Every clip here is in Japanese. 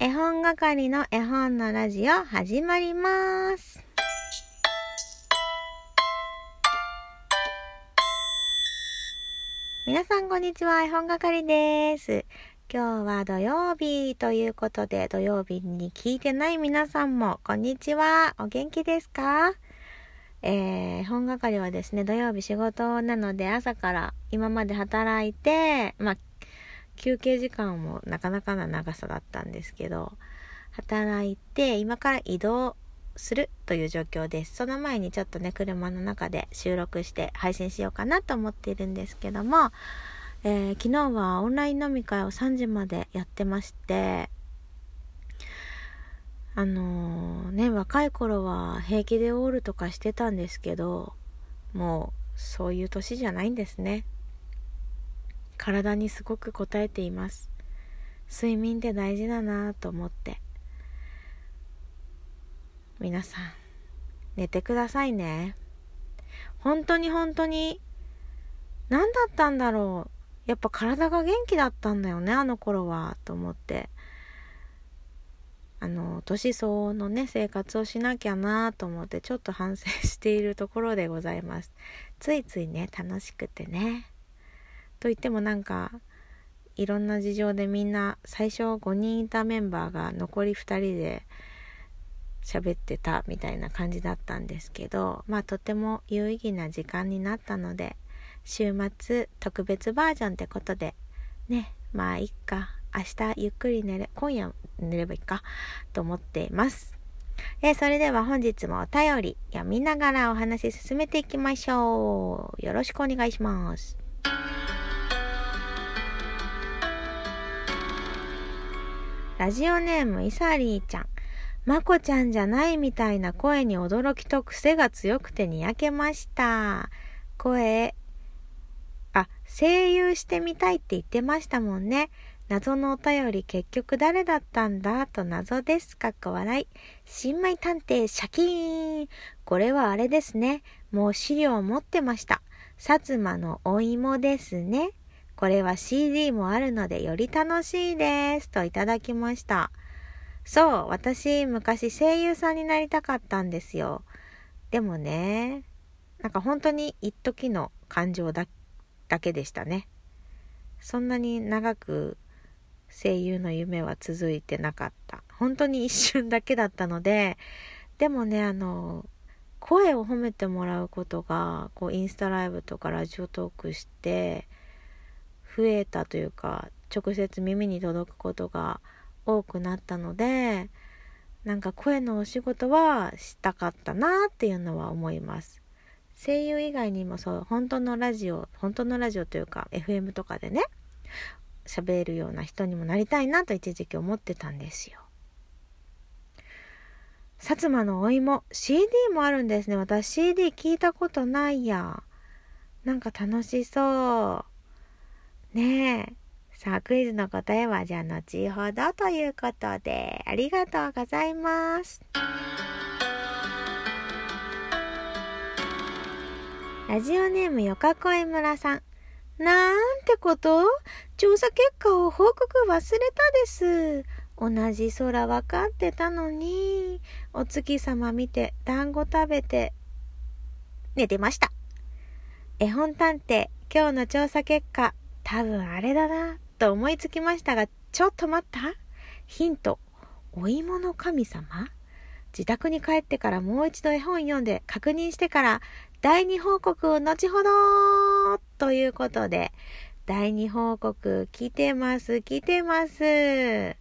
絵本係の絵本のラジオ始まります。皆さんこんにちは、絵本係です。今日は土曜日ということで、土曜日に聞いてない皆さんもこんにちは。お元気ですか？えー、本係はですね、土曜日仕事なので朝から今まで働いて、まあ、休憩時間もなかなかな長さだったんですけど、働いて今から移動するという状況です。その前にちょっとね、車の中で収録して配信しようかなと思っているんですけども、えー昨日はオンライン飲み会を3時までやってまして、あのーね、若い頃は平気でオールとかしてたんですけど、もうそういう年じゃないんですね。体にすごく応えています。睡眠って大事だなと思って。皆さん、寝てくださいね。本当に本当に、何だったんだろう。やっぱ体が元気だったんだよね、あの頃は、と思って。あの、年相応のね、生活をしなきゃなと思って、ちょっと反省しているところでございます。ついついね、楽しくてね。と言ってもなんか、いろんな事情でみんな、最初5人いたメンバーが残り2人で喋ってたみたいな感じだったんですけど、まあとても有意義な時間になったので、週末特別バージョンってことで、ね、まあいっか、明日ゆっくり寝れ、今夜寝ればいいか、と思っています。えそれでは本日もお便り読みながらお話進めていきましょう。よろしくお願いします。ラジオネームイサリーちゃん。まこちゃんじゃないみたいな声に驚きと癖が強くてにやけました。声、あ、声優してみたいって言ってましたもんね。謎のお便り結局誰だったんだ？と謎です。かっこ笑い。新米探偵シャキーン。これはあれですね。もう資料を持ってました。薩摩のお芋ですね。これは CD もあるのでより楽しいです。といただきました。そう、私昔声優さんになりたかったんですよ。でもね、なんか本当に一時の感情だだけでしたね。そんなに長く声優の夢は続いてなかった。本当に一瞬だけだったので、でもね、あの、声を褒めてもらうことが、こう、インスタライブとかラジオトークして、増えたというか、直接耳に届くことが多くなったので、なんか声のお仕事はしたかったなっていうのは思います。声優以外にもそう、本当のラジオ、本当のラジオというか、FM とかでね、喋るような人にもなりたいなと一時期思ってたんですよ。薩摩のお芋、CD もあるんですね。私 CD 聞いたことないや。なんか楽しそう。ねえ。さあ、クイズの答えはじゃあ後ほどということで、ありがとうございます。ラジオネームよかこい村さん。なんてこと？調査結果を報告忘れたです。同じ空わかってたのに、お月様見て、団子食べて、寝てました。絵本探偵、今日の調査結果、多分あれだな、と思いつきましたが、ちょっと待ったヒント、お芋の神様？自宅に帰ってからもう一度絵本読んで確認してから、第二報告を後ほどということで、第二報告来てます、来てます。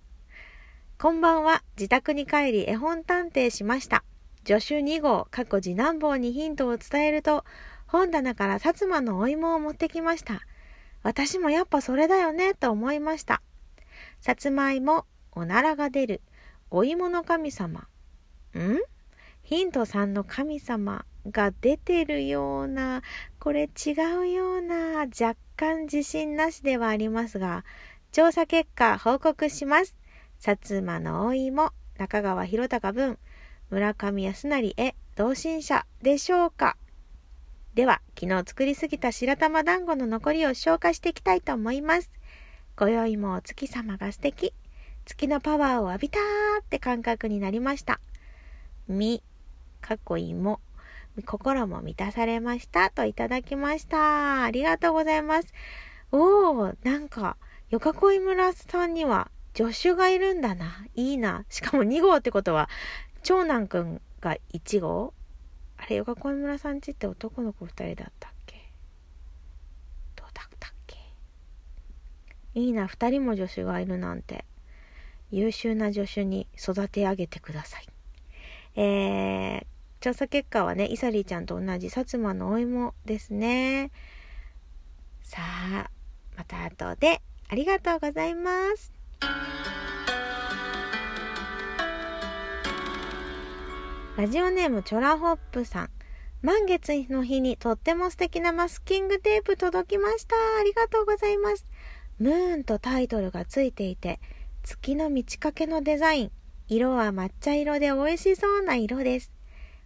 こんばんは。自宅に帰り絵本探偵しました。助手2号、過去次男坊にヒントを伝えると、本棚から薩摩のお芋を持ってきました。私もやっぱそれだよね、と思いました。さつまいも、おならが出る、お芋の神様。ん？ヒント3の神様が出てるような、これ違うような、若干自信なしではありますが、調査結果報告します。薩摩のお芋、中川博隆文、村上康成へ同心者でしょうか？では、昨日作りすぎた白玉団子の残りを消化していきたいと思います。今宵もお月様が素敵。月のパワーを浴びたーって感覚になりました。み、かっこいいも、心も満たされましたといただきました。ありがとうございます。おー、なんか、よかこい村さんには助手がいるんだな。いいな。しかも2号ってことは、長男くんが1号？あれ、よかこい村さんちって男の子2人だったっけ？どうだったっけ？いいな、2人も助手がいるなんて。優秀な助手に育て上げてください。えー、調査結果はね、イサリーちゃんと同じ薩摩のお芋ですね。さあ、また後でありがとうございます。ラジオネームチョラホップさん。満月の日にとっても素敵なマスキングテープ届きました。ありがとうございます。ムーンとタイトルがついていて、月の満ち欠けのデザイン。色は抹茶色で美味しそうな色です。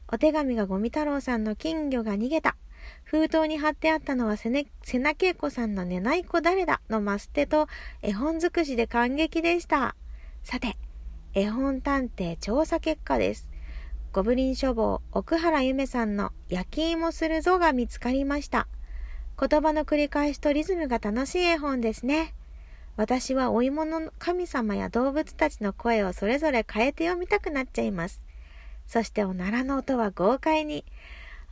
お手紙がゴミ太郎さんの金魚が逃げた。封筒に貼ってあったのは瀬名恵子さんの寝ない子誰だのマステと絵本尽くしで感激でした。さて、絵本探偵調査結果です。ゴブリン書房奥原ゆめさんの焼き芋するぞが見つかりました。言葉の繰り返しとリズムが楽しい絵本ですね。私はお芋の神様や動物たちの声をそれぞれ変えて読みたくなっちゃいます。そしておならの音は豪快に、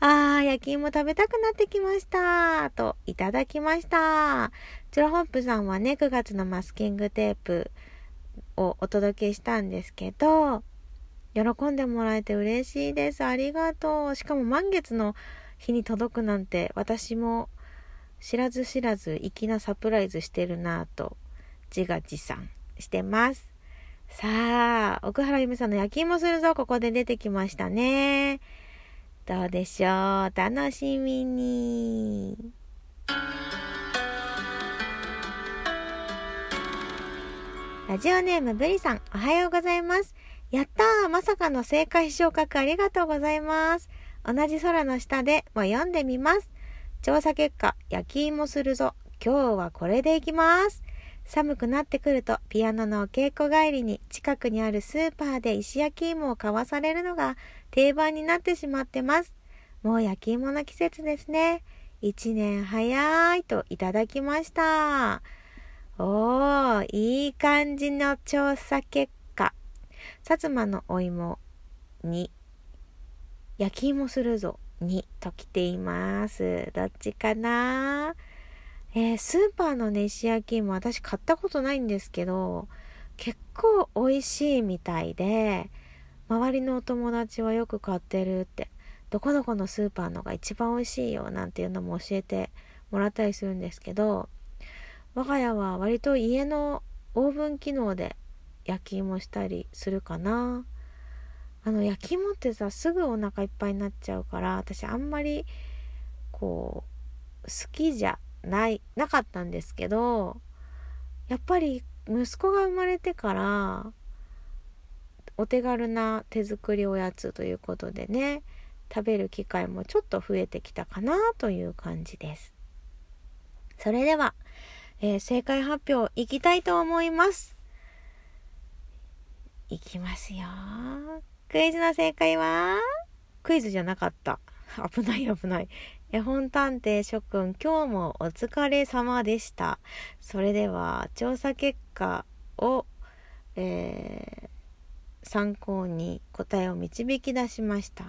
あー、焼き芋食べたくなってきました。と、いただきました。チュラホップさんはね、9月のマスキングテープをお届けしたんですけど、喜んでもらえて嬉しいです。ありがとう。しかも満月の日に届くなんて、私も知らず知らず粋なサプライズしてるなぁと、自画自賛してます。さあ、奥原由美さんの焼き芋するぞ、ここで出てきましたね。どうでしょう？楽しみに。ラジオネームブリさん、おはようございます。やったーまさかの正解昇格ありがとうございます。同じ空の下でも読んでみます。調査結果、焼き芋するぞ。今日はこれでいきます。寒くなってくるとピアノのお稽古帰りに近くにあるスーパーで石焼き芋を買わされるのが定番になってしまってます。もう焼き芋の季節ですね。一年早いといただきました。おー、いい感じの調査結果。薩摩のお芋に焼き芋するぞにと来ています。どっちかな？えー、スーパーのね、石焼き芋私買ったことないんですけど、結構美味しいみたいで、周りのお友達はよく買ってるって、どこどこのスーパーのが一番美味しいよなんていうのも教えてもらったりするんですけど、我が家は割と家のオーブン機能で焼き芋したりするかな。あの焼き芋ってさ、すぐお腹いっぱいになっちゃうから、私あんまりこう、好きじゃないなかったんですけどやっぱり息子が生まれてからお手軽な手作りおやつということでね食べる機会もちょっと増えてきたかなという感じですそれでは、えー、正解発表いきたいと思いますいきますよクイズの正解は？クイズじゃなかった危ない危ない。絵本探偵諸君、今日もお疲れ様でした。それでは、調査結果を、えー、参考に答えを導き出しました。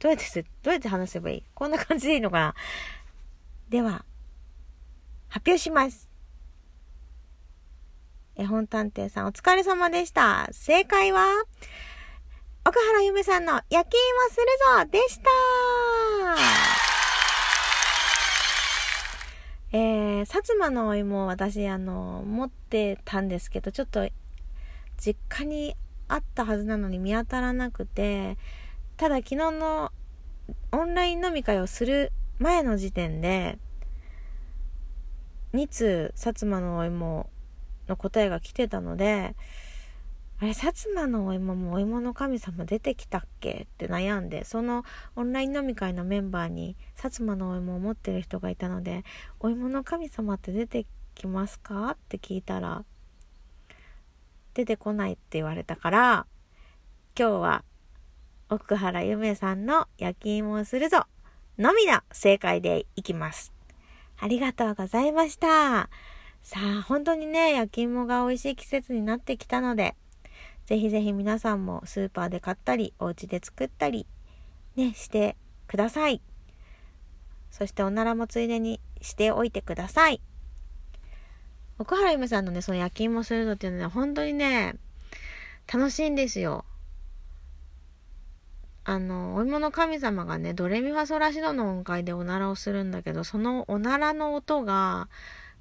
どうやって、どうやって話せばいい？こんな感じでいいのかな？では、発表します。絵本探偵さんお疲れ様でした。正解は、奥原ゆめさんの焼き芋するぞでしたえー、薩摩のお芋私あの持ってたんですけどちょっと実家にあったはずなのに見当たらなくてただ昨日のオンライン飲み会をする前の時点で2通薩摩のお芋の答えが来てたのであれ、薩摩のお芋もお芋の神様出てきたっけ？って悩んで、そのオンライン飲み会のメンバーに薩摩のお芋を持ってる人がいたので、お芋の神様って出てきますか？って聞いたら、出てこないって言われたから、今日は奥原ゆめさんの焼き芋をするぞのみの正解でいきます。ありがとうございました。さあ、本当にね、焼き芋が美味しい季節になってきたので、ぜひぜひ皆さんもスーパーで買ったり、お家で作ったり、ね、してください。そしておならもついでにしておいてください。奥原ゆめさんのね、その焼き芋するのっていうのは本当にね、楽しいんですよ。あの、お芋の神様がね、ドレミファソラシドの音階でおならをするんだけど、そのおならの音が、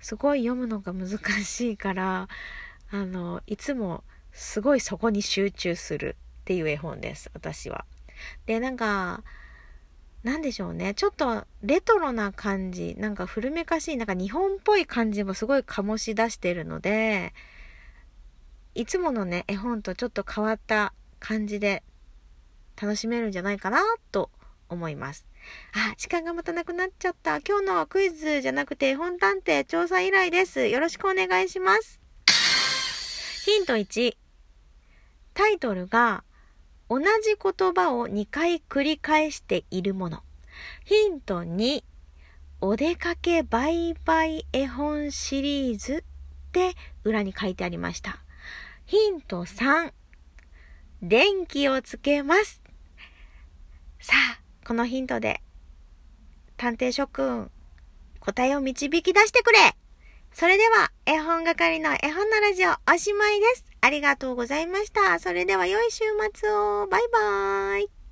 すごい読むのが難しいから、あの、いつもすごいそこに集中するっていう絵本です、私は。で、なんか、なんでしょうね。ちょっとレトロな感じ、なんか古めかしい、なんか日本っぽい感じもすごい醸し出してるので、いつものね、絵本とちょっと変わった感じで楽しめるんじゃないかなと思います。あ、時間がまたなくなっちゃった。今日のクイズじゃなくて本探偵調査依頼です。よろしくお願いします。ヒント1。タイトルが同じ言葉を2回繰り返しているもの。ヒント2。お出かけバイバイ絵本シリーズって裏に書いてありました。ヒント3。電気をつけます。さあ、このヒントで、探偵諸君、答えを導き出してくれそれでは、絵本係の絵本のラジオおしまいです。ありがとうございました。それでは良い週末を。バイバーイ。